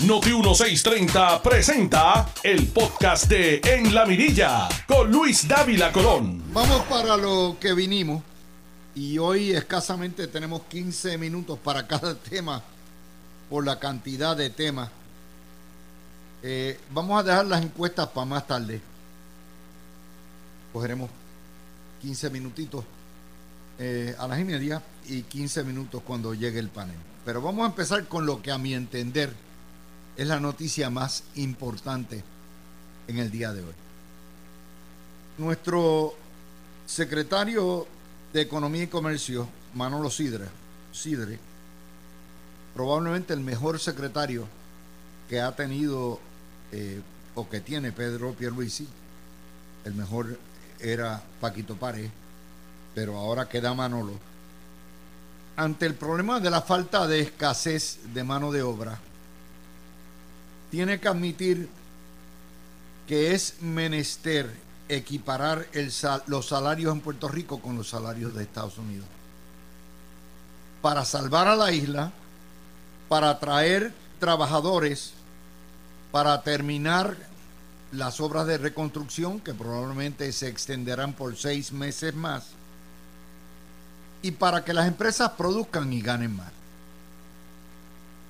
Noti 1630 presenta el podcast de En la Mirilla con Luis Dávila Colón. Vamos para lo que vinimos y hoy escasamente tenemos 15 minutos para cada tema por la cantidad de temas. Eh, vamos a dejar las encuestas para más tarde. Cogeremos 15 minutitos eh, a las y media y 15 minutos cuando llegue el panel. Pero vamos a empezar con lo que a mi entender es la noticia más importante en el día de hoy. Nuestro secretario de Economía y Comercio, Manolo Sidre, probablemente el mejor secretario que ha tenido eh, o que tiene Pedro Pierluisi, el mejor era Paquito Párez, pero ahora queda Manolo. Ante el problema de la falta de escasez de mano de obra, tiene que admitir que es menester equiparar los salarios en Puerto Rico con los salarios de Estados Unidos. Para salvar a la isla, para atraer trabajadores, para terminar las obras de reconstrucción que probablemente se extenderán por seis meses más y para que las empresas produzcan y ganen más.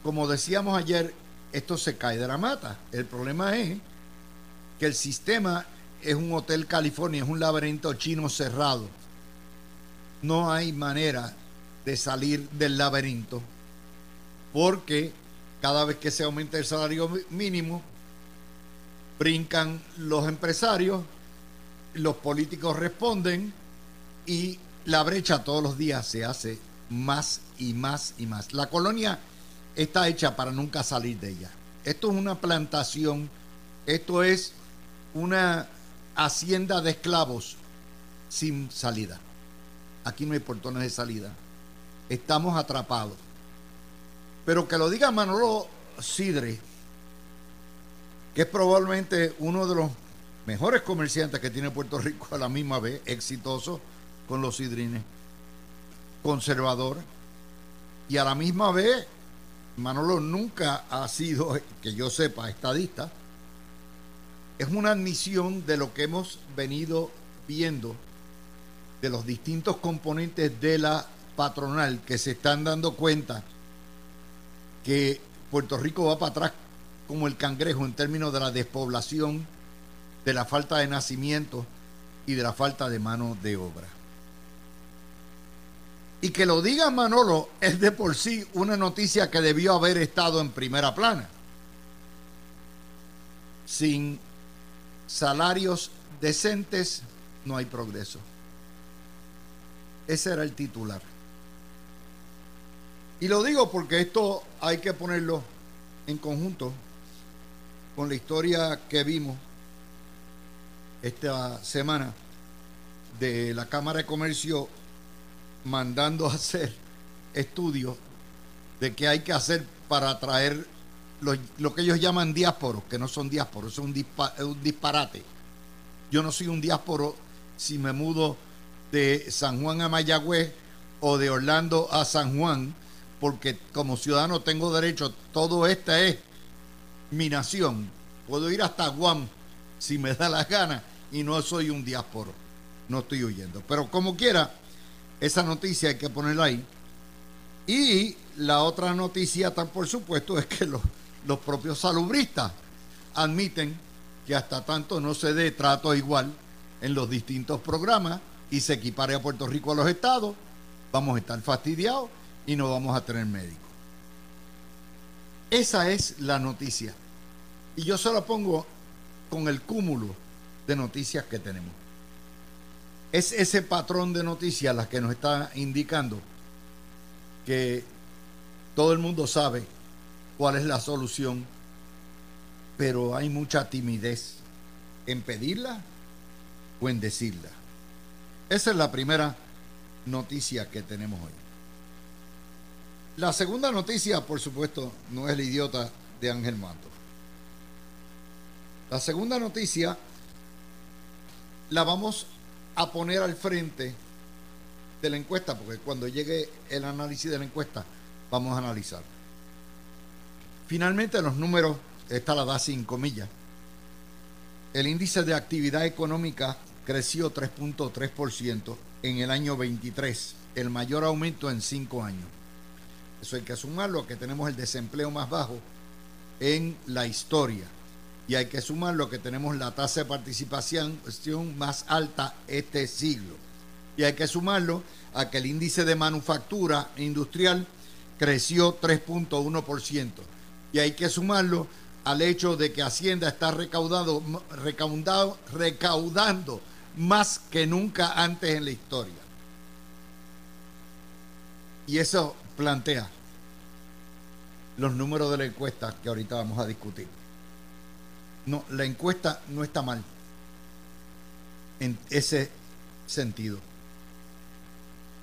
Como decíamos ayer, esto se cae de la mata. El problema es que el sistema es un hotel California, es un laberinto chino cerrado. No hay manera de salir del laberinto porque cada vez que se aumenta el salario mínimo, brincan los empresarios, los políticos responden y la brecha todos los días se hace más y más y más. La colonia está hecha para nunca salir de ella. Esto es una plantación, esto es una hacienda de esclavos sin salida. Aquí no hay portones de salida. Estamos atrapados. Pero que lo diga Manolo Sidre, que es probablemente uno de los mejores comerciantes que tiene Puerto Rico a la misma vez, exitoso con los sidrines, conservador, y a la misma vez Manolo nunca ha sido, que yo sepa, estadista. Es una admisión de lo que hemos venido viendo de los distintos componentes de la patronal que se están dando cuenta que Puerto Rico va para atrás como el cangrejo en términos de la despoblación, de la falta de nacimiento y de la falta de mano de obra. Y que lo diga Manolo es de por sí una noticia que debió haber estado en primera plana. Sin salarios decentes no hay progreso. Ese era el titular. Y lo digo porque esto hay que ponerlo en conjunto con la historia que vimos esta semana de la Cámara de Comercio mandando a hacer estudios de qué hay que hacer para atraer lo, que ellos llaman diásporos, que no son diásporos, es un, un disparate. Yo no soy un diásporo si me mudo de San Juan a Mayagüez o de Orlando a San Juan porque como ciudadano tengo derecho, todo esta es mi nación. Puedo ir hasta Guam si me da la gana y no soy un diásporo, no estoy huyendo. Pero como quiera, esa noticia hay que ponerla ahí. Y la otra noticia, tan por supuesto, es que los, los propios salubristas admiten que hasta tanto no se dé trato igual en los distintos programas y se equipare a Puerto Rico a los estados, vamos a estar fastidiados y no vamos a tener médico. Esa es la noticia. Y yo se la pongo con el cúmulo de noticias que tenemos. Es ese patrón de noticias la que nos está indicando que todo el mundo sabe cuál es la solución, pero hay mucha timidez en pedirla o en decirla. Esa es la primera noticia que tenemos hoy. La segunda noticia, por supuesto, no es el idiota de Ángel Mato. La segunda noticia la vamos a poner al frente de la encuesta, porque cuando llegue el análisis de la encuesta, vamos a analizar. finalmente los números, esta la da sin comillas. El índice de actividad económica creció 3.3% en el año 23, el mayor aumento en cinco años. Eso hay que sumarlo, que tenemos el desempleo más bajo en la historia. Y hay que sumarlo que tenemos la tasa de participación más alta este siglo. Y hay que sumarlo a que el índice de manufactura industrial creció 3.1%. Y hay que sumarlo al hecho de que Hacienda está recaudado, recaudando más que nunca antes en la historia. Y eso plantea los números de la encuesta que ahorita vamos a discutir. No, la encuesta no está mal en ese sentido,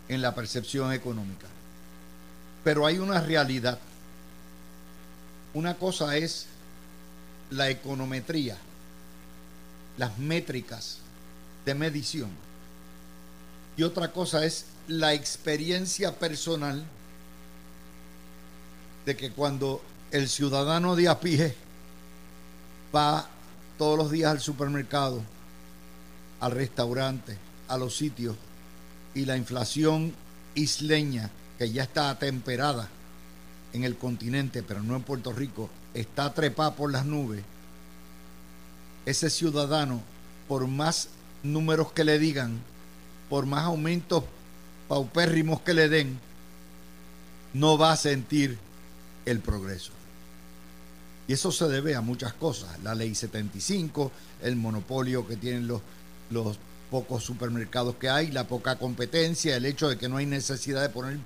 en la percepción económica. Pero hay una realidad. Una cosa es la econometría, las métricas de medición. Y otra cosa es la experiencia personal de que cuando el ciudadano de a pie va todos los días al supermercado, al restaurante, a los sitios, y la inflación isleña, que ya está atemperada en el continente, pero no en Puerto Rico, está trepada por las nubes, ese ciudadano, por más números que le digan, por más aumentos paupérrimos que le den, no va a sentir el progreso. Y eso se debe a muchas cosas. La ley 75, el monopolio que tienen los, los pocos supermercados que hay, la poca competencia, el hecho de que no hay necesidad de poner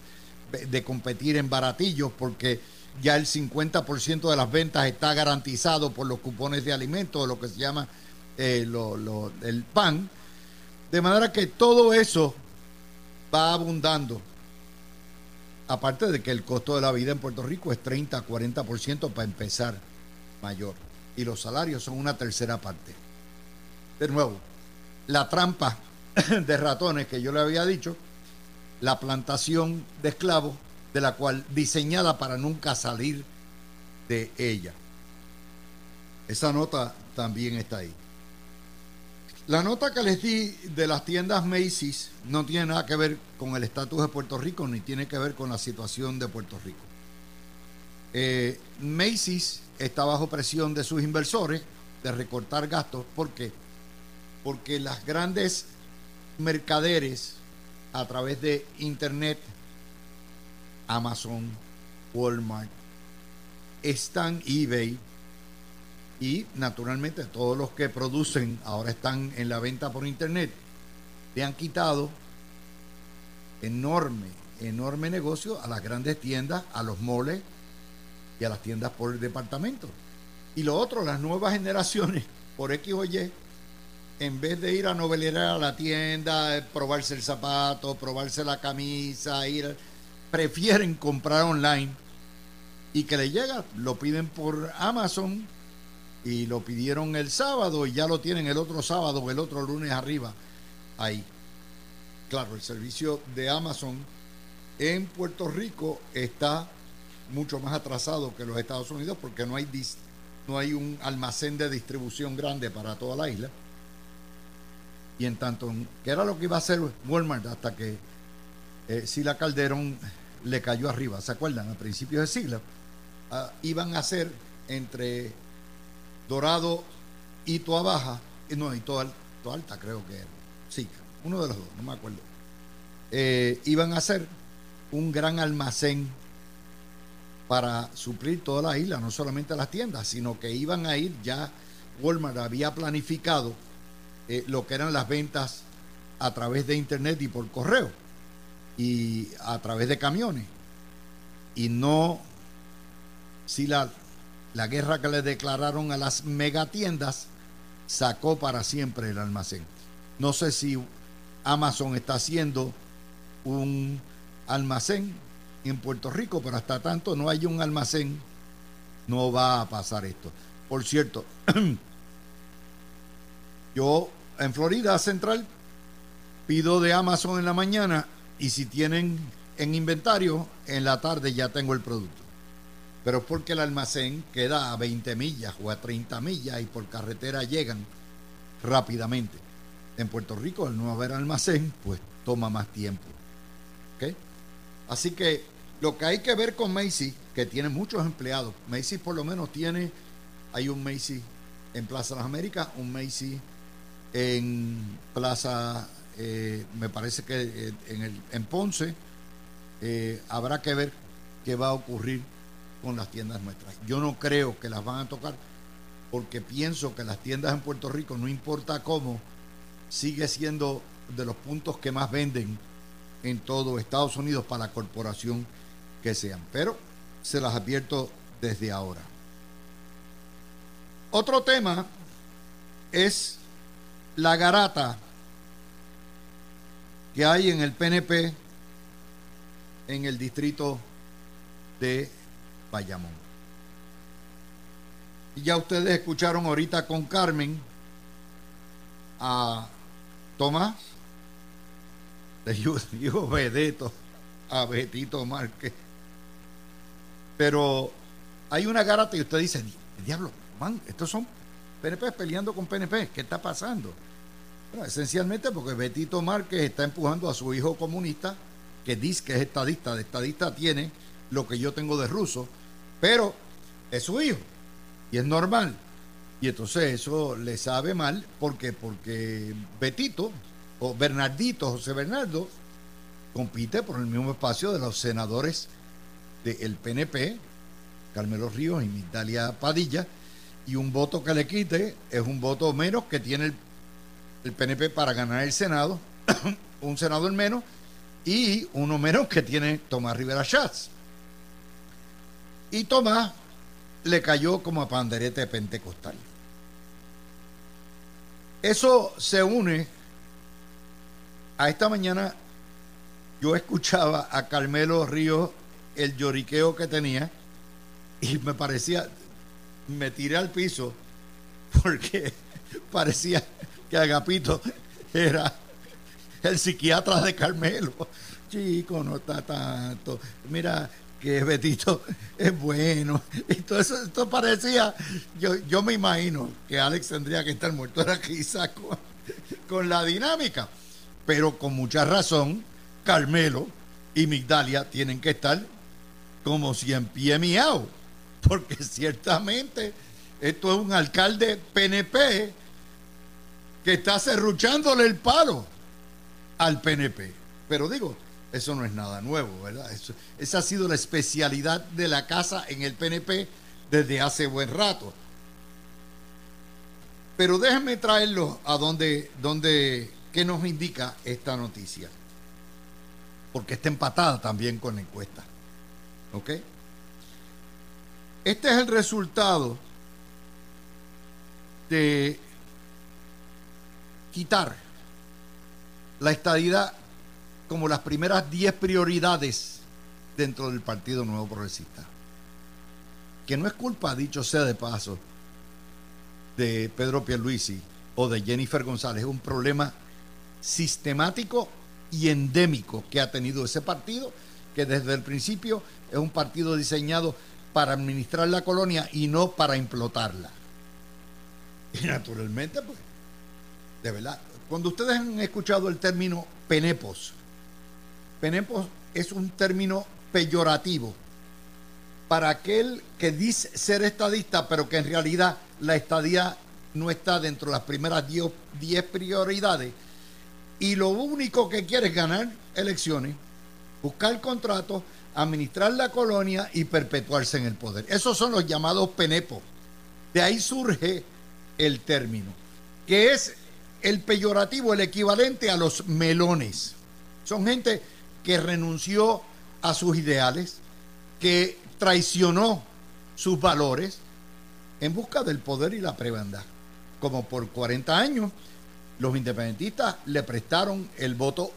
de competir en baratillos porque ya el 50% de las ventas está garantizado por los cupones de alimentos, lo que se llama eh, el pan. De manera que todo eso va abundando. Aparte de que el costo de la vida en Puerto Rico es 30, 40% para empezar mayor. Y los salarios son una tercera parte. De nuevo, la trampa de ratones que yo le había dicho, la plantación de esclavos, de la cual diseñada para nunca salir de ella. Esa nota también está ahí. La nota que les di de las tiendas Macy's no tiene nada que ver con el estatus de Puerto Rico ni tiene que ver con la situación de Puerto Rico. Eh, Macy's está bajo presión de sus inversores de recortar gastos. ¿Por qué? Porque las grandes mercaderes a través de Internet, Amazon, Walmart, están eBay, y naturalmente todos los que producen ahora están en la venta por internet. Le han quitado enorme, enorme negocio a las grandes tiendas, a los moles y a las tiendas por departamento. Y lo otro, las nuevas generaciones, por X o Y, en vez de ir a novelera a la tienda, probarse el zapato, probarse la camisa, ir, prefieren comprar online y que le llega, lo piden por Amazon y lo pidieron el sábado y ya lo tienen el otro sábado o el otro lunes arriba ahí. Claro, el servicio de Amazon en Puerto Rico está mucho más atrasado que los Estados Unidos porque no hay, no hay un almacén de distribución grande para toda la isla. Y en tanto, que era lo que iba a hacer Walmart hasta que eh, Sila Calderón le cayó arriba, ¿se acuerdan? A principios de siglo, ah, iban a hacer entre Dorado y Toa Baja, no, y Toa, Alta creo que era, sí, uno de los dos, no me acuerdo, eh, iban a hacer un gran almacén para suplir toda la isla, no solamente las tiendas, sino que iban a ir ya, Walmart había planificado eh, lo que eran las ventas a través de internet y por correo y a través de camiones y no si la la guerra que le declararon a las megatiendas sacó para siempre el almacén. No sé si Amazon está haciendo un almacén en Puerto Rico, pero hasta tanto no hay un almacén, no va a pasar esto. Por cierto, yo en Florida Central pido de Amazon en la mañana y si tienen en inventario, en la tarde ya tengo el producto. pero es porque el almacén queda a 20 millas o a 30 millas y por carretera llegan rápidamente. En Puerto Rico, al no haber almacén, pues toma más tiempo. Así que lo que hay que ver con Macy, que tiene muchos empleados, Macy por lo menos tiene, hay un Macy en Plaza las Américas, un Macy en Plaza, eh, me parece que eh, en, el, en Ponce, eh, habrá que ver qué va a ocurrir con las tiendas nuestras. Yo no creo que las van a tocar porque pienso que las tiendas en Puerto Rico, no importa cómo, sigue siendo de los puntos que más venden en todo Estados Unidos para la corporación que sean. Pero se las advierto desde ahora. Otro tema es la garata que hay en el PNP en el distrito de Bayamón. Y ya ustedes escucharon ahorita con Carmen a Tomás, le dijo Vedeto a Betito Márquez. Pero hay una garata y usted dice, diablo, man, estos son PNP peleando con PNP, ¿qué está pasando? Bueno, esencialmente porque Betito Márquez está empujando a su hijo comunista, que dice que es estadista, de estadista tiene lo que yo tengo de ruso, pero es su hijo y es normal. Y entonces eso le sabe mal porque porque Betito o Bernardito José Bernardo compite por el mismo espacio de los senadores del PNP, Carmelo Ríos y Migdalia Padilla, y un voto que le quite es un voto menos que tiene el, el PNP para ganar el Senado, un senador menos, y uno menos que tiene Tomás Rivera Schatz. Y Tomás le cayó como a panderete pentecostal. Eso se une a esta mañana. Yo escuchaba a Carmelo Ríos el lloriqueo que tenía y me parecía, me tiré al piso porque parecía que Agapito era el psiquiatra de Carmelo. Chico, no está tanto. Mira, que Betito es bueno. Y todo eso, esto parecía, yo, yo me imagino que Alex tendría que estar muerto era quizás con, con la dinámica. Pero con mucha razón, Carmelo y Migdalia tienen que estar como si en pie miau. Porque ciertamente esto es un alcalde PNP que está cerruchándole el palo al PNP. Pero digo, eso no es nada nuevo, ¿verdad? esa ha sido la especialidad de la casa en el PNP desde hace buen rato. Pero déjenme traerlo a donde, donde, ¿qué nos indica esta noticia? Porque está empatada también con la encuesta. ¿Ok? Este es el resultado de quitar la estadidad como las primeras 10 prioridades dentro del Partido Nuevo Progresista. Que no es culpa, dicho sea de paso, de Pedro Pierluisi o de Jennifer González, es un problema sistemático y endémico que ha tenido ese partido, que desde el principio es un partido diseñado para administrar la colonia y no para implotarla. Y naturalmente, pues, de verdad, cuando ustedes han escuchado el término penepos, penepos es un término peyorativo para aquel que dice ser estadista, pero que en realidad la estadía no está dentro de las primeras 10 prioridades. Y lo único que quiere es ganar elecciones, buscar contratos, administrar la colonia y perpetuarse en el poder. Esos son los llamados penepos. De ahí surge el término, que es el peyorativo, el equivalente a los melones. Son gente que renunció a sus ideales, que traicionó sus valores en busca del poder y la prebanda. Como por 40 años, los independentistas le prestaron el voto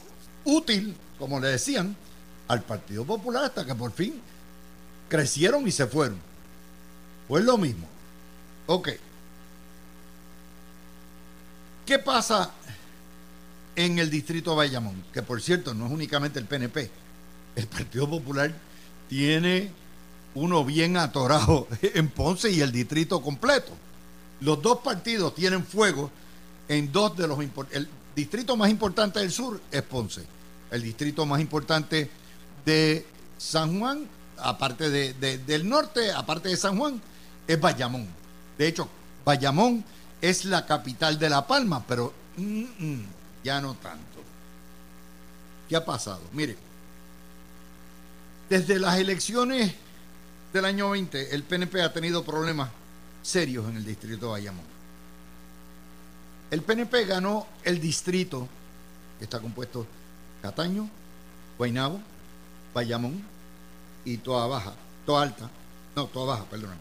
útil, como le decían, al Partido Popular hasta que por fin crecieron y se fueron. Pues lo mismo. Ok. ¿Qué pasa en el distrito de Bayamón? Que por cierto no es únicamente el PNP. El Partido Popular tiene uno bien atorado en Ponce y el distrito completo. Los dos partidos tienen fuego en dos de los el distrito más importante del sur es Ponce. El distrito más importante de San Juan, aparte de, del norte, aparte de San Juan, es Bayamón. De hecho, Bayamón es la capital de La Palma, pero ya no tanto. ¿Qué ha pasado? Mire, desde las elecciones del año 20, el PNP ha tenido problemas serios en el distrito de Bayamón. El PNP ganó el distrito, que está compuesto Cataño, Guaynabo, Bayamón y Toa Baja, Toa Alta, no, Toa Baja, perdón.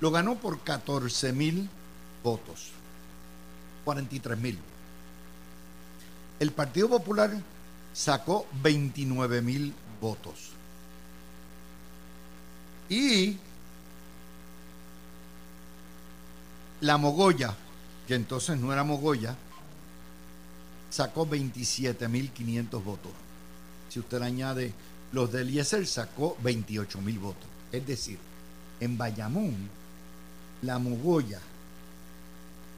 Lo ganó por 14 mil votos, 43 mil. El Partido Popular sacó 29 mil votos. Y la Mogoya, que entonces no era Mogoya, sacó 27.500 votos. Si usted le añade los de Eliezer, sacó 28.000 votos. Es decir, en Bayamón, la Mogoya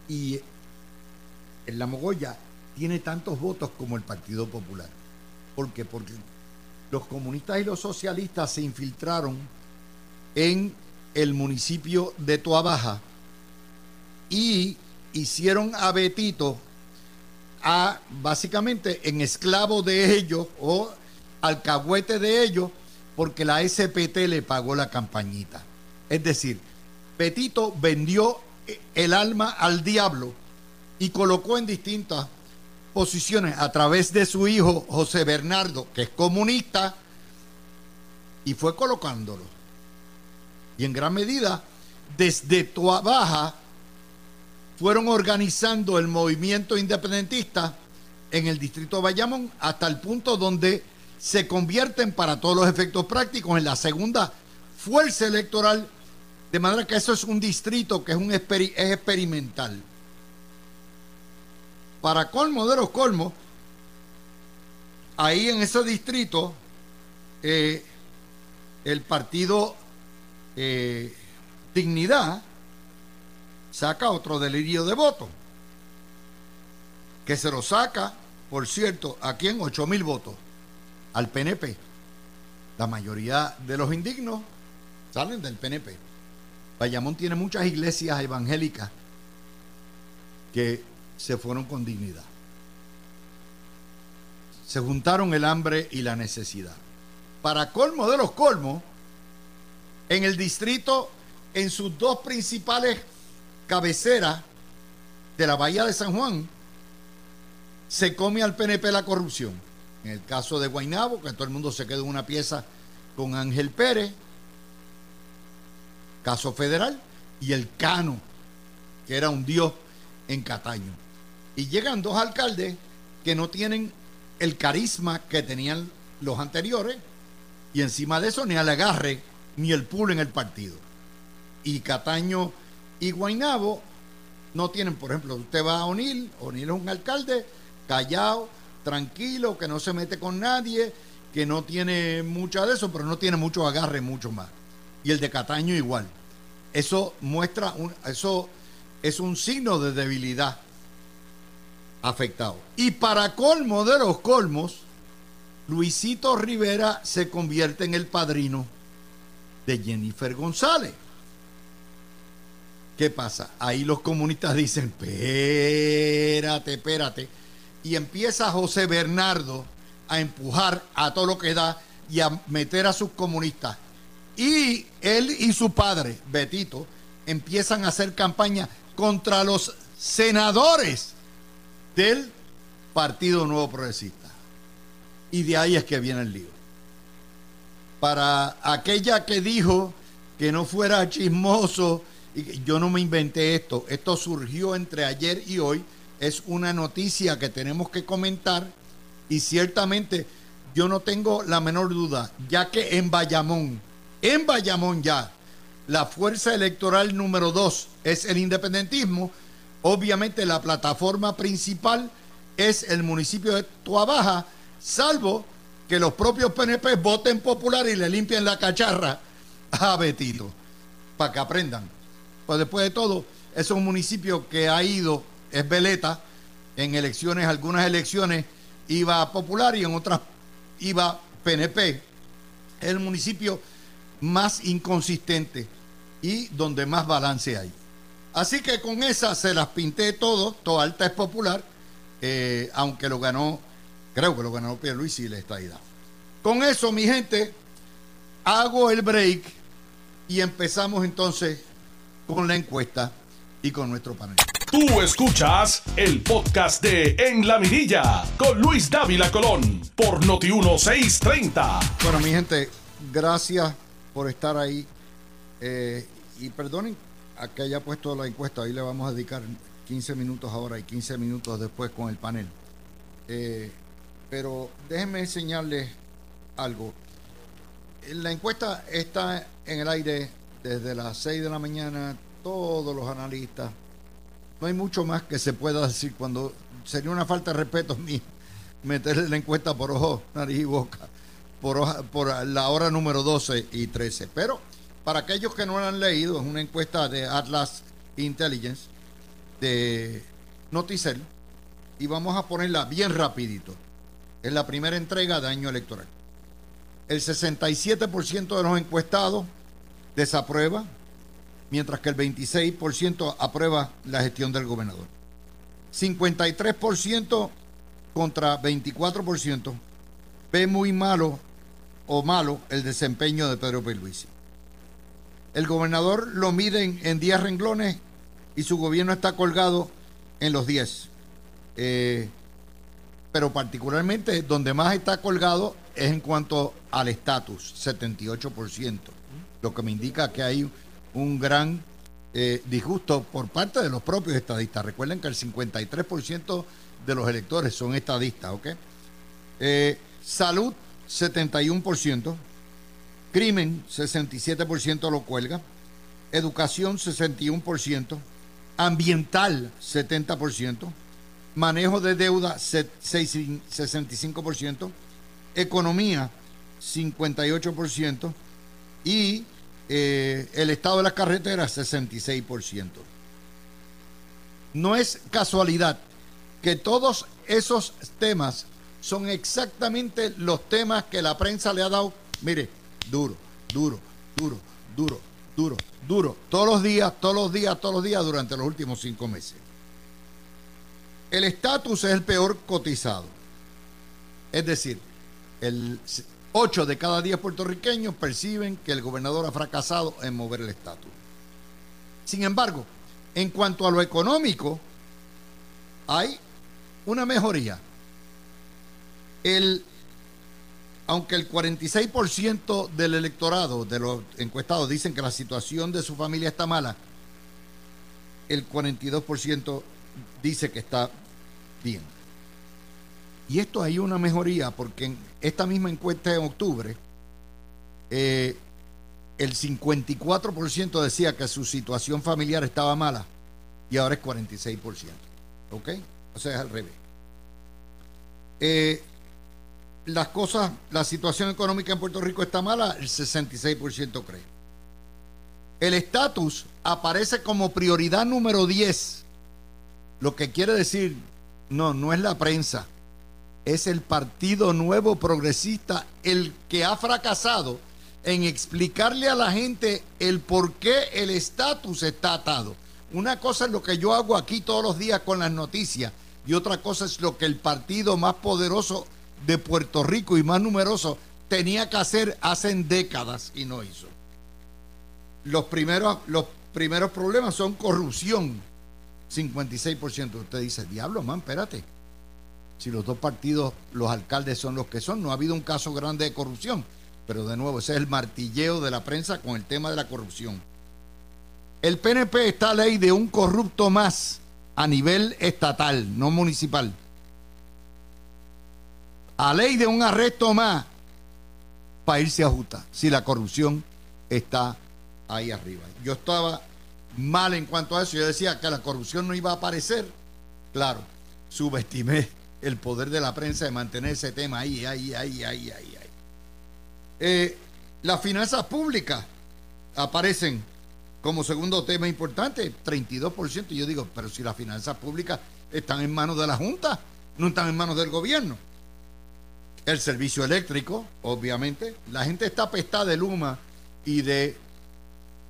y en la Mogoya tiene tantos votos como el Partido Popular. ¿Por qué? Porque los comunistas y los socialistas se infiltraron en el municipio de Toabaja y hicieron a Betito a básicamente en esclavo de ellos o alcahuete de ellos porque la SPT le pagó la campañita. Es decir, Betito vendió el alma al diablo y colocó en distintas posiciones a través de su hijo José Bernardo, que es comunista, y fue colocándolo. Y en gran medida, desde Baja fueron organizando el movimiento independentista en el distrito de Bayamón hasta el punto donde se convierten para todos los efectos prácticos en la segunda fuerza electoral, de manera que eso es un distrito que es, un es experimental. Para colmo de los colmos, ahí en ese distrito, eh, el partido eh, Dignidad saca otro delirio de voto, que se lo saca, por cierto, aquí en 8 mil votos, al PNP. La mayoría de los indignos salen del PNP. Bayamón tiene muchas iglesias evangélicas que se fueron con dignidad. Se juntaron el hambre y la necesidad. Para colmo de los colmos, en el distrito, en sus dos principales cabeceras de la Bahía de San Juan, se come al PNP la corrupción. En el caso de Guainabo, que todo el mundo se quedó en una pieza con Ángel Pérez, caso federal, y el Cano, que era un dios en Cataño. Y llegan dos alcaldes que no tienen el carisma que tenían los anteriores, y encima de eso ni al agarre ni el pool en el partido. Y Cataño y Guainabo no tienen, por ejemplo, usted va a O'Neill, O'Neill es un alcalde callado, tranquilo, que no se mete con nadie, que no tiene mucha de eso, pero no tiene mucho agarre, mucho más. Y el de Cataño igual. Eso muestra, eso es un signo de debilidad afectado. Y para colmo de los colmos, Luisito Rivera se convierte en el padrino de Jennifer González. ¿Qué pasa? Ahí los comunistas dicen, espérate, espérate. Y empieza José Bernardo a empujar a todo lo que da y a meter a sus comunistas. Y él y su padre, Betito, empiezan a hacer campaña contra los senadores del Partido Nuevo Progresista. Y de ahí es que viene el lío. Para aquella que dijo que no fuera chismoso, yo no me inventé esto, esto surgió entre ayer y hoy, es una noticia que tenemos que comentar y ciertamente yo no tengo la menor duda, ya que en Bayamón, en Bayamón ya, la fuerza electoral número dos es el independentismo, obviamente la plataforma principal es el municipio de Tuabaja, salvo que los propios PNP voten popular y le limpien la cacharra a Betito, para que aprendan. Pues después de todo, es un municipio que ha ido, es veleta, en elecciones, algunas elecciones iba popular y en otras iba PNP. Es el municipio más inconsistente y donde más balance hay. Así que con esa se las pinté todo, toda alta es popular, eh, aunque lo ganó, creo que lo ganó Luis y la estadidad. Con eso, mi gente, hago el break y empezamos entonces con la encuesta y con nuestro panel. Tú escuchas el podcast de En la Mirilla con Luis Dávila Colón por Noti 1630. Bueno, mi gente, gracias por estar ahí. Eh, y perdonen a que haya puesto la encuesta, ahí le vamos a dedicar 15 minutos ahora y 15 minutos después con el panel. Eh, pero déjenme enseñarles algo. La encuesta está en el aire desde las 6 de la mañana, todos los analistas. No hay mucho más que se pueda decir cuando sería una falta de respeto mío meterle la encuesta por ojo, nariz y boca, por, por la hora número 12 y 13. Pero para aquellos que no la han leído, es una encuesta de Atlas Intelligence de Noticel y vamos a ponerla bien rapidito. Es la primera entrega de año electoral. El 67% de los encuestados desaprueba, mientras que el 26% aprueba la gestión del gobernador. 53% contra 24% ve muy malo o malo el desempeño de Pedro Pierluisi. El gobernador lo mide en 10 renglones y su gobierno está colgado en los 10. Eh, pero particularmente donde más está colgado es en cuanto al estatus, 78%, lo que me indica que hay un gran eh, disgusto por parte de los propios estadistas. Recuerden que el 53% de los electores son estadistas, ¿ok? Eh, salud, 71%. Crimen, 67% lo cuelga. Educación, 61%. Ambiental, 70%. Manejo de deuda, 65%. Economía, 58%. Y eh, el estado de las carreteras, 66%. No es casualidad que todos esos temas son exactamente los temas que la prensa le ha dado. Mire, duro, duro, duro, duro, duro, duro. Todos los días, todos los días, todos los días durante los últimos cinco meses. El estatus es el peor cotizado. Es decir, el 8 de cada 10 puertorriqueños perciben que el gobernador ha fracasado en mover el estatus. Sin embargo, en cuanto a lo económico, hay una mejoría. Aunque el 46% del electorado, de los encuestados, dicen que la situación de su familia está mala, el 42% dice que está bien. Y esto hay una mejoría porque en esta misma encuesta en octubre, eh, el 54% decía que su situación familiar estaba mala y ahora es 46%. ¿Ok? O sea, es al revés. Eh, las cosas, la situación económica en Puerto Rico está mala, el 66% cree. El estatus aparece como prioridad número 10, lo que quiere decir, no, no es la prensa, es el Partido Nuevo Progresista el que ha fracasado en explicarle a la gente el por qué el estatus está atado. Una cosa es lo que yo hago aquí todos los días con las noticias y otra cosa es lo que el partido más poderoso de Puerto Rico y más numeroso tenía que hacer hace décadas y no hizo. Los primeros, los primeros problemas son corrupción, 56%. Usted dice, diablo, man, espérate. Si los dos partidos, los alcaldes son los que son, no ha habido un caso grande de corrupción. Pero de nuevo, ese es el martilleo de la prensa con el tema de la corrupción. El PNP está a ley de un corrupto más a nivel estatal, no municipal a ley de un arresto más para irse a justa si la corrupción está ahí arriba. Yo estaba mal en cuanto a eso. Yo decía que la corrupción no iba a aparecer. Claro, subestimé el poder de la prensa de mantener ese tema ahí, ahí, ahí, ahí, ahí. ahí. Eh, las finanzas públicas aparecen como segundo tema importante, 32%. Y yo digo, pero si las finanzas públicas están en manos de la Junta, no están en manos del gobierno. El servicio eléctrico, obviamente. La gente está apestada de Luma y de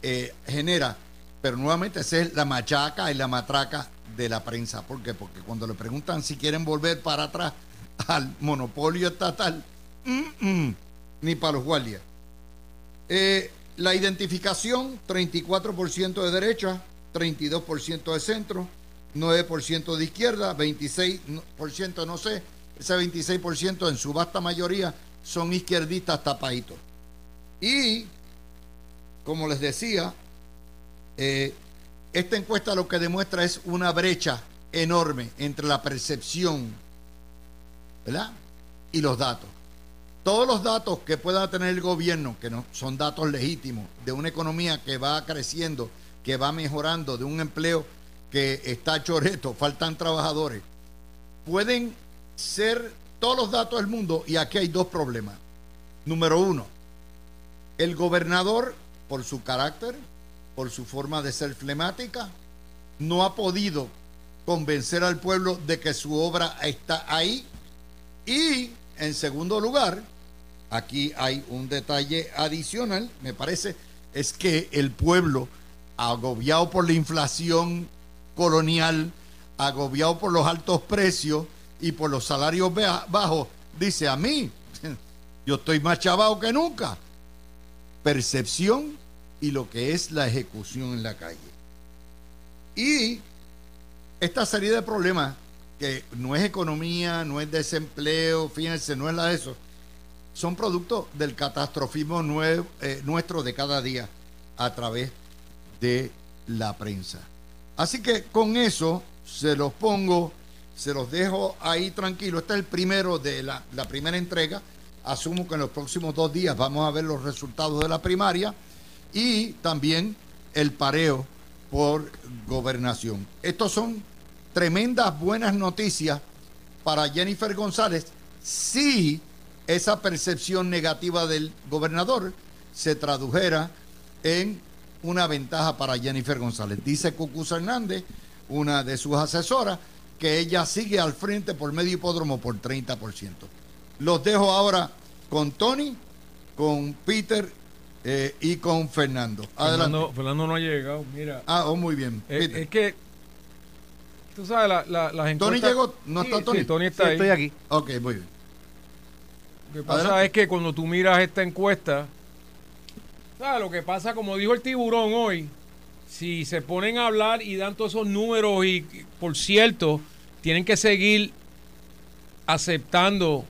eh, genera, pero nuevamente esa es la machaca y la matraca de la prensa. ¿Por qué? Porque cuando le preguntan si quieren volver para atrás al monopolio estatal, ni para los guardias. Eh, la identificación, 34% de derecha, 32% de centro, 9% de izquierda, 26% no sé, ese 26% en su vasta mayoría son izquierdistas tapaditos. Y, como les decía, eh, esta encuesta lo que demuestra es una brecha enorme entre la percepción ¿verdad? y los datos. Todos los datos que pueda tener el gobierno, que no son datos legítimos, de una economía que va creciendo, que va mejorando, de un empleo que está choreto, faltan trabajadores, pueden ser todos los datos del mundo y aquí hay dos problemas. Número uno, el gobernador, por su carácter, por su forma de ser flemática, no ha podido convencer al pueblo de que su obra está ahí. Y, en segundo lugar, aquí hay un detalle adicional, me parece, es que el pueblo, agobiado por la inflación colonial, agobiado por los altos precios y por los salarios bajos, dice a mí, yo estoy más chavado que nunca. Percepción y lo que es la ejecución en la calle. Y esta serie de problemas, que no es economía, no es desempleo, fíjense, no es la de eso, son producto del catastrofismo eh, nuestro de cada día a través de la prensa. Así que con eso se los pongo, se los dejo ahí tranquilo. Este es el primero de la primera entrega. Asumo que en los próximos dos días vamos a ver los resultados de la primaria y también el pareo por gobernación. Estos son tremendas buenas noticias para Jennifer González si esa percepción negativa del gobernador se tradujera en una ventaja para Jennifer González. Dice Cucuz Hernández, una de sus asesoras, que ella sigue al frente por medio hipódromo por 30%. Los dejo ahora con Tony, con Peter eh, y con Fernando. Adelante. Fernando, no ha llegado, mira. Ah, oh, muy bien. Es, que, tú sabes, la, la, las encuestas... Tony llegó, ¿no está Tony? Sí, Tony está ahí. Estoy aquí. Ok, muy bien. Lo que pasa es que cuando tú miras esta encuesta, ¿sabes? Lo que pasa, como dijo el tiburón hoy, si se ponen a hablar y dan todos esos números y, por cierto, tienen que seguir aceptando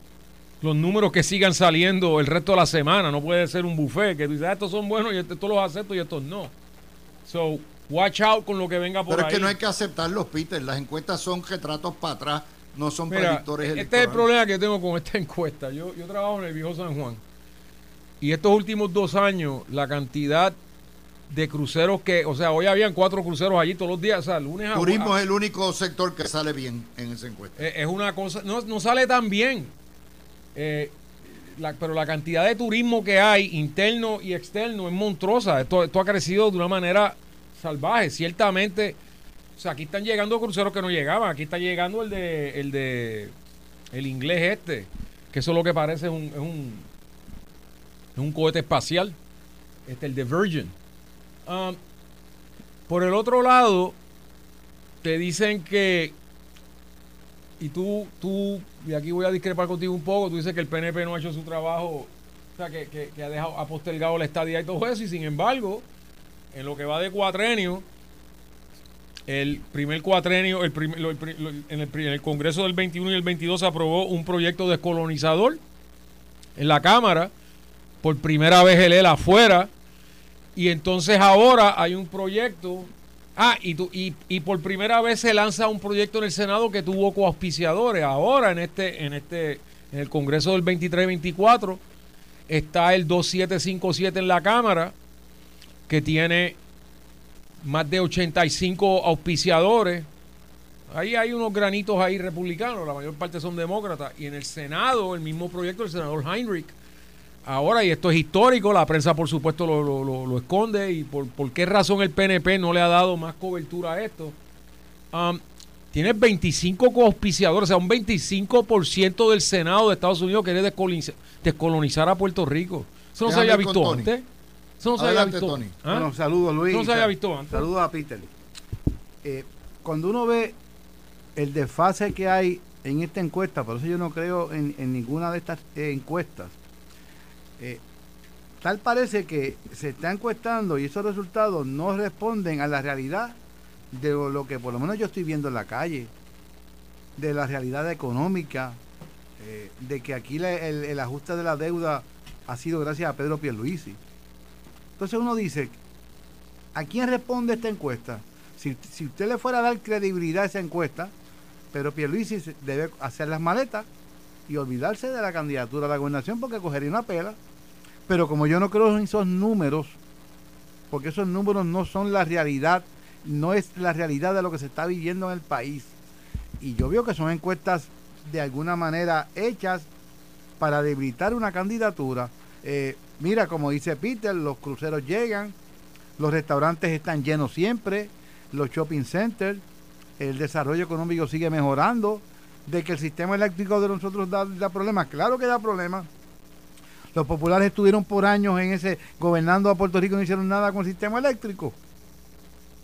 los números que sigan saliendo el resto de la semana. No puede ser un buffet que dices, ah, estos son buenos y estos los acepto y estos no. So, watch out con lo que venga por Pero ahí. es que no hay que aceptarlos, Peter. Las encuestas son retratos para atrás, no son predictores electorales. Este es el problema que tengo con esta encuesta. Yo, yo trabajo en el viejo San Juan. Y estos últimos dos años, la cantidad de cruceros que, o sea, hoy habían cuatro cruceros allí todos los días, o sea, lunes a Turismo es el único sector que sale bien en esa encuesta. Es, una cosa, no, no sale tan bien. Eh, pero la cantidad de turismo que hay, interno y externo, es monstruosa. Esto, ha crecido de una manera salvaje. Ciertamente, o sea, aquí están llegando cruceros que no llegaban. Aquí está llegando el de el de el inglés este, que eso es lo que parece es un, es un, un cohete espacial. Este, el de Virgin. Um, por el otro lado, te dicen que y tú, tú, y aquí voy a discrepar contigo un poco, tú dices que el PNP no ha hecho su trabajo, o sea, que, ha dejado, ha postergado la estadía y todo eso, y sin embargo, en lo que va de cuatrenio, el primer cuatrenio, el en, el, Congreso del 21 y el 22 se aprobó un proyecto descolonizador en la Cámara, por primera vez el EL afuera, y entonces ahora hay un proyecto Ah, y, tú, y, y, por primera vez se lanza un proyecto en el Senado que tuvo coauspiciadores. Ahora en este, en este, en el Congreso del 23-24 está el 2757 en la Cámara, que tiene más de 85 auspiciadores. Ahí hay unos granitos ahí republicanos, la mayor parte son demócratas. Y en el Senado, el mismo proyecto, el senador Heinrich ahora, y esto es histórico, la prensa por supuesto lo, lo, lo, esconde, y por, por, qué razón el PNP no le ha dado más cobertura a esto. Um, tiene 25 coauspiciadores, o sea, un 25% del Senado de Estados Unidos quiere descolonizar, a Puerto Rico. Eso no se había visto antes. Eso no se había visto. Tony. ¿Ah? Bueno, saludos Luis. no se había visto antes. Saludos a Peter. Eh, cuando uno ve el desfase que hay en esta encuesta, por eso yo no creo en, ninguna de estas eh, encuestas, eh, tal parece que se está encuestando y esos resultados no responden a la realidad de lo que por lo menos yo estoy viendo en la calle, de la realidad económica, eh, de que aquí el, ajuste de la deuda ha sido gracias a Pedro Pierluisi. Entonces uno dice, ¿a quién responde esta encuesta? Si, si usted le fuera a dar credibilidad a esa encuesta, Pedro Pierluisi debe hacer las maletas y olvidarse de la candidatura a la gobernación porque cogería una pela. Pero como yo no creo en esos números, porque esos números no son la realidad, no es la realidad de lo que se está viviendo en el país. Y yo veo que son encuestas de alguna manera hechas para debilitar una candidatura. Eh, mira, como dice Peter, los cruceros llegan, los restaurantes están llenos siempre, los shopping centers, el desarrollo económico sigue mejorando, de que el sistema eléctrico de nosotros da, da problemas, claro que da problemas. Los populares estuvieron por años en ese gobernando a Puerto Rico y no hicieron nada con el sistema eléctrico.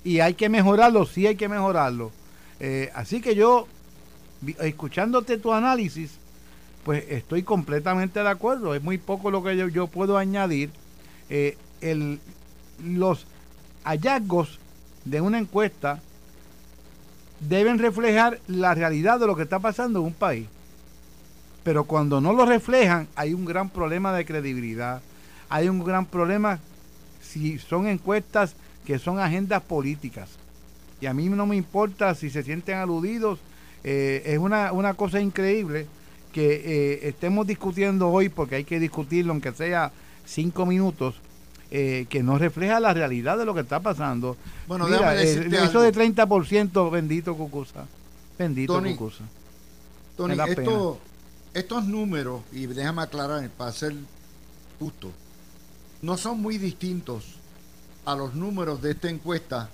Y hay que mejorarlo, sí hay que mejorarlo. Eh, así que yo, escuchándote tu análisis, pues estoy completamente de acuerdo. Es muy poco lo que yo, puedo añadir. Eh, el, los hallazgos de una encuesta deben reflejar la realidad de lo que está pasando en un país. Pero cuando no lo reflejan, hay un gran problema de credibilidad. Hay un gran problema si son encuestas que son agendas políticas. Y a mí no me importa si se sienten aludidos. Eh, es una, una, cosa increíble que eh, estemos discutiendo hoy, porque hay que discutirlo, aunque sea cinco minutos, eh, que no refleja la realidad de lo que está pasando. Bueno, Mira, eso de 30%, bendito Cucusa. Bendito Tony, Cucusa. Tony, estos números, y déjame aclarar para ser justo, no son muy distintos a los números de esta encuesta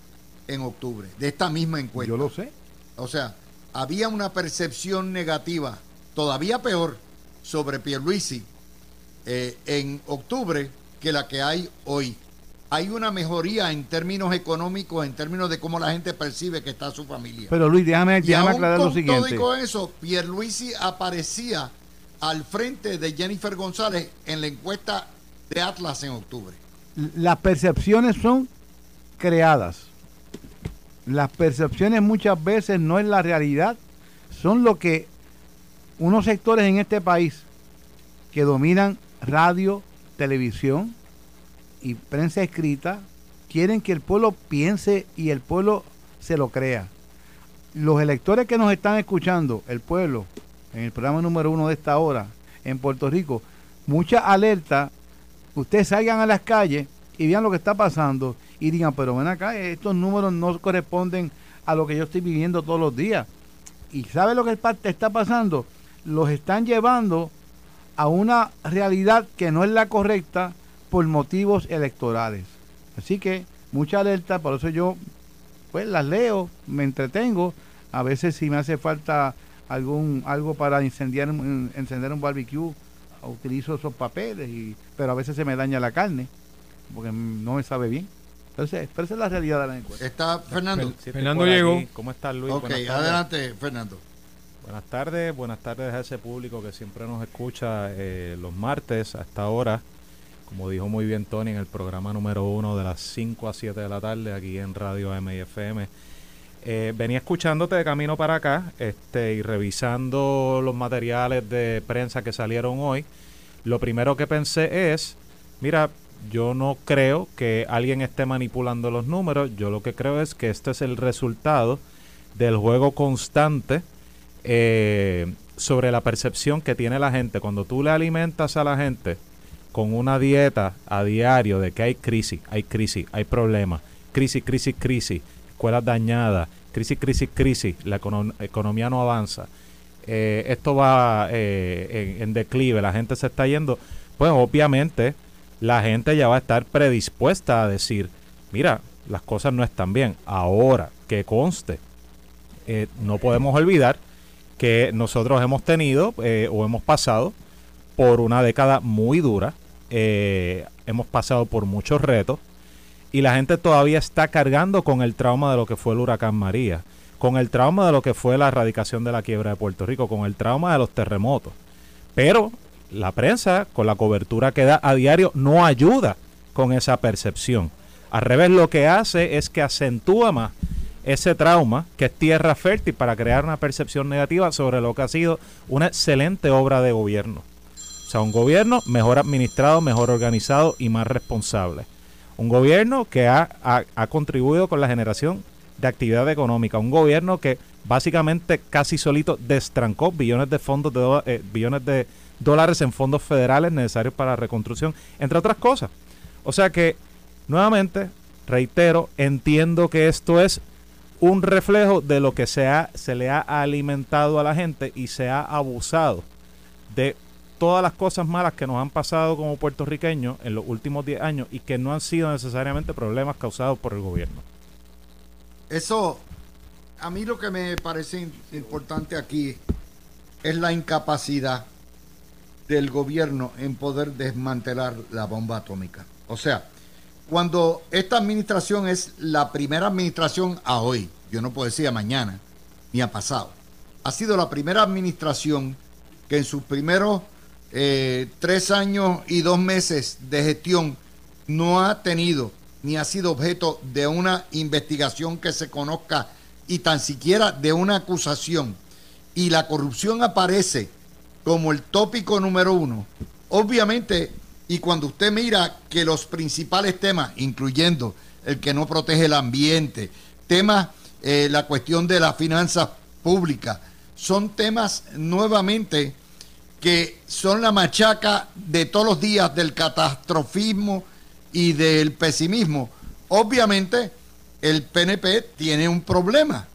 en octubre, de esta misma encuesta. Yo lo sé. O sea, había una percepción negativa, todavía peor, sobre Pierluisi eh, en octubre que la que hay hoy. Hay una mejoría en términos económicos, en términos de cómo la gente percibe que está su familia. Pero Luis, déjame, déjame aclarar lo siguiente. Todo y con eso, Pierluisi aparecía al frente de Jennifer González en la encuesta de Atlas en octubre. Las percepciones son creadas. Las percepciones muchas veces no es la realidad, son lo que unos sectores en este país que dominan radio, televisión y prensa escrita quieren que el pueblo piense y el pueblo se lo crea. Los electores que nos están escuchando, el pueblo, en el programa número uno de esta hora, en Puerto Rico, mucha alerta, ustedes salgan a las calles y vean lo que está pasando y digan, pero ven acá, estos números no corresponden a lo que yo estoy viviendo todos los días. ¿Y sabe lo que está pasando? Los están llevando a una realidad que no es la correcta por motivos electorales. Así que mucha alerta, por eso yo pues las leo, me entretengo, a veces si me hace falta algún algo para incendiar encender un barbecue, utilizo esos papeles y pero a veces se me daña la carne porque no me sabe bien. Entonces, pero esa es la realidad de la encuesta. Está Fernando. Fernando llegó. ¿Cómo estás, Luis? Ok, adelante, Fernando. Buenas tardes, buenas tardes a ese público que siempre nos escucha eh, los martes a esta hora, como dijo muy bien Tony en el programa número uno de las 5 a 7 de la tarde aquí en Radio MFM. Eh, venía escuchándote de camino para acá este, y revisando los materiales de prensa que salieron hoy. Lo primero que pensé es, mira, yo no creo que alguien esté manipulando los números, yo lo que creo es que este es el resultado del juego constante eh, sobre la percepción que tiene la gente. Cuando tú le alimentas a la gente con una dieta a diario de que hay crisis, hay crisis, hay problemas, crisis, crisis, crisis, escuelas dañadas, crisis, crisis, crisis, la economía no avanza, eh, esto va eh, en, declive, la gente se está yendo, pues obviamente la gente ya va a estar predispuesta a decir, mira, las cosas no están bien. Ahora, que conste, eh, no podemos olvidar que nosotros hemos tenido eh, o hemos pasado por una década muy dura, eh, hemos pasado por muchos retos y la gente todavía está cargando con el trauma de lo que fue el huracán María, con el trauma de lo que fue la erradicación de la quiebra de Puerto Rico, con el trauma de los terremotos. Pero la prensa, con la cobertura que da a diario, no ayuda con esa percepción. Al revés, lo que hace es que acentúa más ese trauma, que es tierra fértil para crear una percepción negativa sobre lo que ha sido una excelente obra de gobierno. Un gobierno mejor administrado, mejor organizado y más responsable. Un gobierno que ha, contribuido con la generación de actividad económica. Un gobierno que básicamente casi solito destrancó billones de fondos de eh, billones de dólares en fondos federales necesarios para la reconstrucción, entre otras cosas. O sea que, nuevamente, reitero, entiendo que esto es un reflejo de lo que se, ha, se le ha alimentado a la gente y se ha abusado de todas las cosas malas que nos han pasado como puertorriqueños en los últimos 10 años y que no han sido necesariamente problemas causados por el gobierno. Eso, a mí lo que me parece importante aquí es la incapacidad del gobierno en poder desmantelar la bomba atómica. O sea, cuando esta administración es la primera administración a hoy, yo no puedo decir a mañana ni a pasado, ha sido la primera administración que en sus primeros eh, tres años y dos meses de gestión no ha tenido ni ha sido objeto de una investigación que se conozca y tan siquiera de una acusación. Y la corrupción aparece como el tópico número uno, obviamente y cuando usted mira que los principales temas, incluyendo el que no protege el ambiente, temas, eh, la cuestión de las finanzas públicas, son temas nuevamente que son la machaca de todos los días del catastrofismo y del pesimismo. Obviamente, el PNP tiene un problema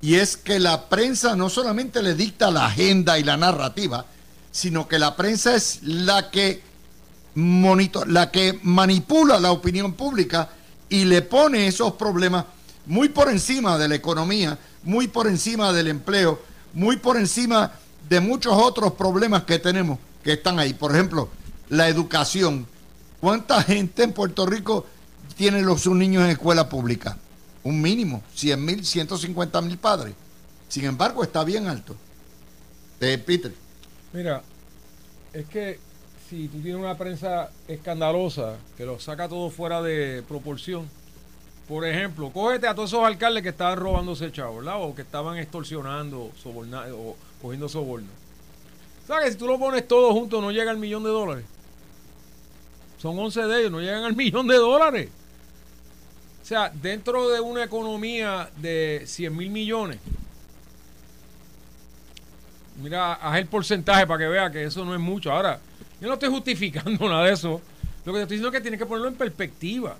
y es que la prensa no solamente le dicta la agenda y la narrativa, sino que la prensa es la que monitor, la que manipula la opinión pública y le pone esos problemas muy por encima de la economía, muy por encima del empleo, muy por encima de muchos otros problemas que tenemos que están ahí. Por ejemplo, la educación. ¿Cuánta gente en Puerto Rico tiene los, sus niños en escuela pública? Un mínimo, 100 mil, 150 mil padres. Sin embargo, está bien alto. Eh, Peter. Mira, es que si tú tienes una prensa escandalosa que lo saca todo fuera de proporción, por ejemplo, cógete a todos esos alcaldes que estaban robándose chavos, ¿verdad? O que estaban extorsionando, sobornando, cogiendo soborno. ¿Sabes que si tú lo pones todo junto no llega al millón de dólares? Son 11 de ellos, no llegan al millón de dólares. O sea, dentro de una economía de 100 mil millones, mira, haz el porcentaje para que vea que eso no es mucho. Ahora, yo no estoy justificando nada de eso. Lo que estoy diciendo es que tienes que ponerlo en perspectiva.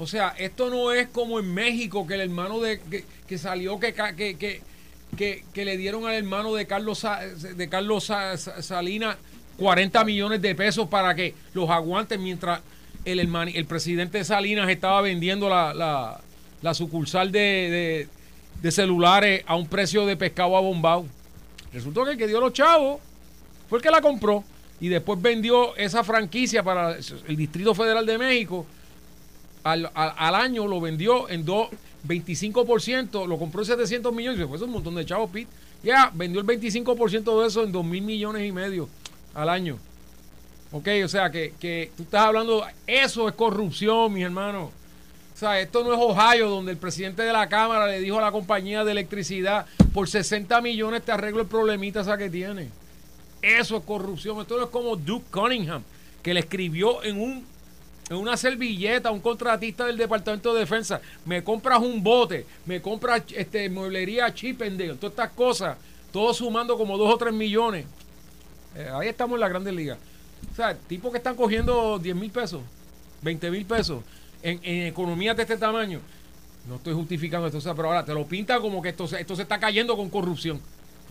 O sea, esto no es como en México que el hermano de que, salió que, que, que, le dieron al hermano de Carlos de Carlos Salinas 40 millones de pesos para que los aguanten mientras el, el presidente Salinas estaba vendiendo la, la, sucursal de, de, celulares a un precio de pescado abombado. Resultó que el que dio los chavos fue el que la compró y después vendió esa franquicia para el Distrito Federal de México. Al, año lo vendió en 25%, lo compró en 700 millones, y después un montón de chavos, Pete. Ya, vendió el 25% de eso en 2 mil millones y medio al año. Ok, o sea que, que tú estás hablando, eso es corrupción, mis hermanos. O sea, esto no es Ohio, donde el presidente de la Cámara le dijo a la compañía de electricidad, por 60 millones te arreglo el problemita esa que tiene. Eso es corrupción. Esto no es como Duke Cunningham, que le escribió en un una servilleta un contratista del Departamento de Defensa. Me compras un bote, me compras este, mueblería Chippendale, todas estas cosas, todo sumando como dos o tres millones. Eh, ahí estamos en la Grandes Ligas. O sea, tipos que están cogiendo 10 mil pesos, 20 mil pesos en, economías de este tamaño. No estoy justificando esto, pero ahora te lo pinta como que esto, esto se está cayendo con corrupción.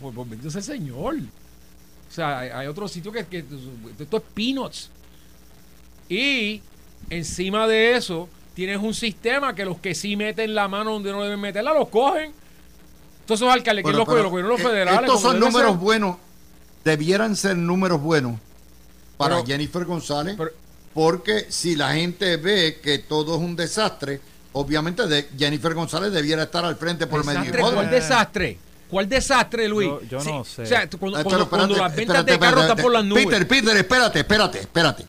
Pues, pues ese señor. O sea, hay, hay otros sitios que, que esto es peanuts. Y encima de eso, tienes un sistema que los que sí meten la mano donde no deben meterla, los cogen. Todos esos alcaldes, que Bueno, los cogen, pero, los gobiernos federales. Estos son números ser. buenos. Debieran ser números buenos para Pero- Jennifer González. pero- porque si la gente ve que todo es un desastre, obviamente de Jennifer González debiera estar al frente por medio Desastre, y ¿Cuál desastre? ¿Cuál desastre, Luis? Yo- yo no sé. O sea, cuando, Eh, cuando- pero cuando espérate, las ventas espérate, de carros están por las nubes. Peter, Peter, espérate, espérate, espérate.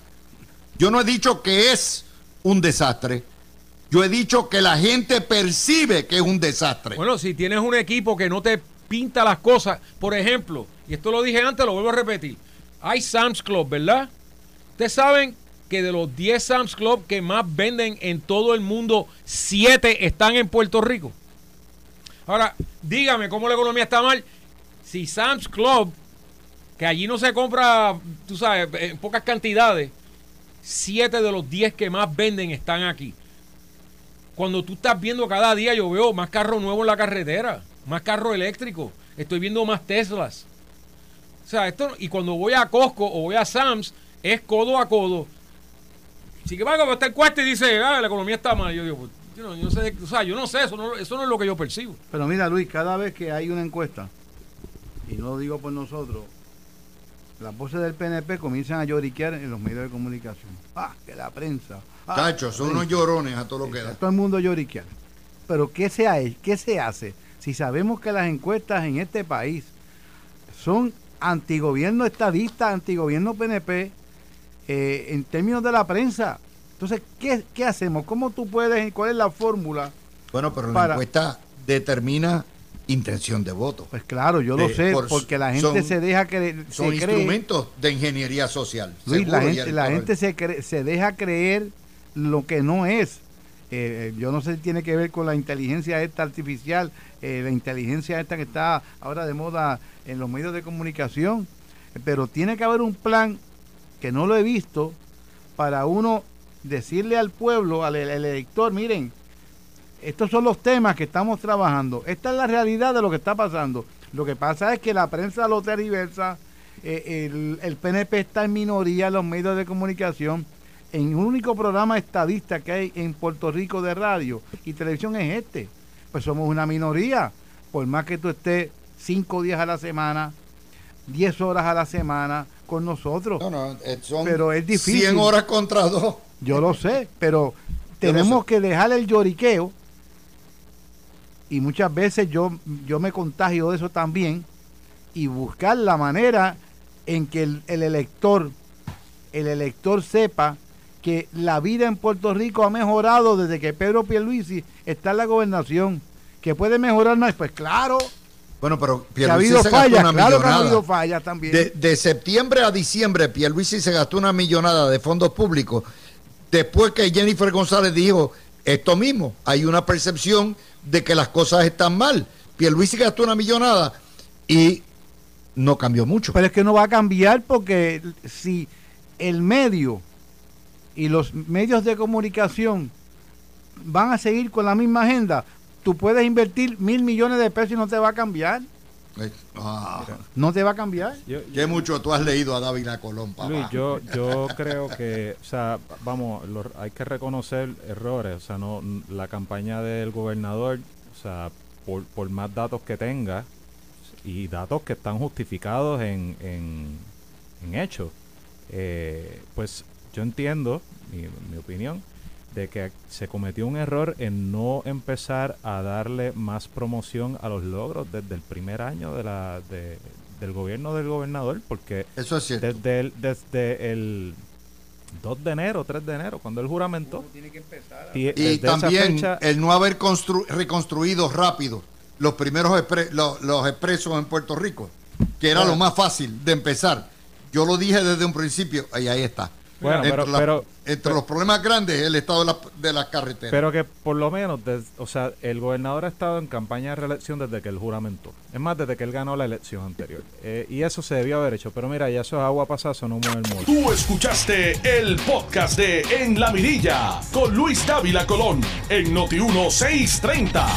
Yo no he dicho que es un desastre. Yo he dicho que la gente percibe que es un desastre. Bueno, si tienes un equipo que no te pinta las cosas, por ejemplo, y esto lo dije antes, lo vuelvo a repetir, hay Sam's Club, ¿verdad? Ustedes saben que de los 10 Sam's Club que más venden en todo el mundo, 7 están en Puerto Rico. Ahora, dígame cómo la economía está mal. Si Sam's Club, que allí no se compra, tú sabes, en pocas cantidades, 7 de los 10 que más venden están aquí cuando tú estás viendo cada día, yo veo más carros nuevos en la carretera, más carros eléctricos, estoy viendo más Teslas. O sea, esto, y cuando voy a Costco o voy a Sam's, es codo a codo. Si que va está el cuarto y dice, ah, la economía está mal. Yo digo, pues, yo no, yo no sé, o sea, yo no sé, eso eso no es lo que yo percibo. Pero mira, Luis, cada vez que hay una encuesta, y no lo digo por nosotros, las voces del PNP comienzan a lloriquear en los medios de comunicación. Ah, que la prensa. Ah, Chachos, son unos llorones a todo lo que da. Todo el mundo lloriquear. Pero ¿qué se, ha, ¿qué se hace si sabemos que las encuestas en este país son antigobierno estadista, antigobierno PNP, eh, en términos de la prensa? Entonces, ¿qué, qué hacemos? ¿Cómo tú puedes, cuál es la fórmula? Bueno, pero la encuesta determina intención de voto. Pues claro, yo lo sé, por- porque la gente son- se deja que Son se cree, instrumentos de ingeniería social. Luis, la gente, el- la gente se, cree- se deja creer lo que no es. Eh, eh, yo no sé si tiene que ver con la inteligencia esta artificial, eh, la inteligencia esta que está ahora de moda en los medios de comunicación, pero tiene que haber un plan que no lo he visto para uno decirle al pueblo, al, al elector, miren, estos son los temas que estamos trabajando. Esta es la realidad de lo que está pasando. Lo que pasa es que la prensa lo tergiversa, eh, el, el PNP está en minoría en los medios de comunicación. En un único programa estadista que hay en Puerto Rico de radio y televisión es este. Pues somos una minoría. Por más que tú estés cinco días a la semana, diez horas a la semana con nosotros. No, no, eh, son Pero es difícil. 100 horas contra dos. Yo lo sé, pero tenemos sé. que dejar el lloriqueo y muchas veces yo, yo me contagio de eso también y buscar la manera en que el, el elector, el elector sepa que la vida en Puerto Rico ha mejorado desde que Pedro Pierluisi está en la gobernación. Que puede mejorar más, pues claro, Bueno, pero que ha Pierluisi habido se gastó una claro que ha millonada. habido fallas también. De, de septiembre a diciembre, Pierluisi se gastó una millonada de fondos públicos. Después que Jennifer González dijo esto mismo, hay una percepción de que las cosas están mal. Pierluisi gastó una millonada y no cambió mucho. Pero es que no va a cambiar porque si el medio y los medios de comunicación van a seguir con la misma agenda, tú puedes invertir mil millones de pesos y no te va a cambiar. Eh, ah, No te va a cambiar. Yo- qué mucho tú has leído a Dávila Colón, papá. Luis, yo, yo creo que, o sea, vamos, lo- hay que reconocer errores, o sea, no la campaña del gobernador, o sea, por, por más datos que tenga y datos que están justificados en, en, en hechos, eh, pues yo entiendo, mi, mi opinión, de que se cometió un error en no empezar a darle más promoción a los logros desde el primer año de la, de- del gobierno del gobernador, porque Eso es cierto. desde el, desde el 2 de enero, 3 de enero, cuando él juramentó. Y, también fecha- el no haber constru- reconstruido rápido los primeros expre- lo- los expresos en Puerto Rico, que era lo más fácil de empezar. Yo lo dije desde un principio, y ahí está. Bueno, entre pero- la- pero- entre pero- los problemas grandes, el estado de, la- de las carreteras. pero que por lo menos, des- o sea, el gobernador ha estado en campaña de reelección desde que él juramentó. Es más, desde que él ganó la elección anterior. Eh, y eso se debió haber hecho. Pero mira, ya eso es agua pasada, no mueve el molde. Tú escuchaste el podcast de En la Mirilla con Luis Dávila Colón en Noti 1630.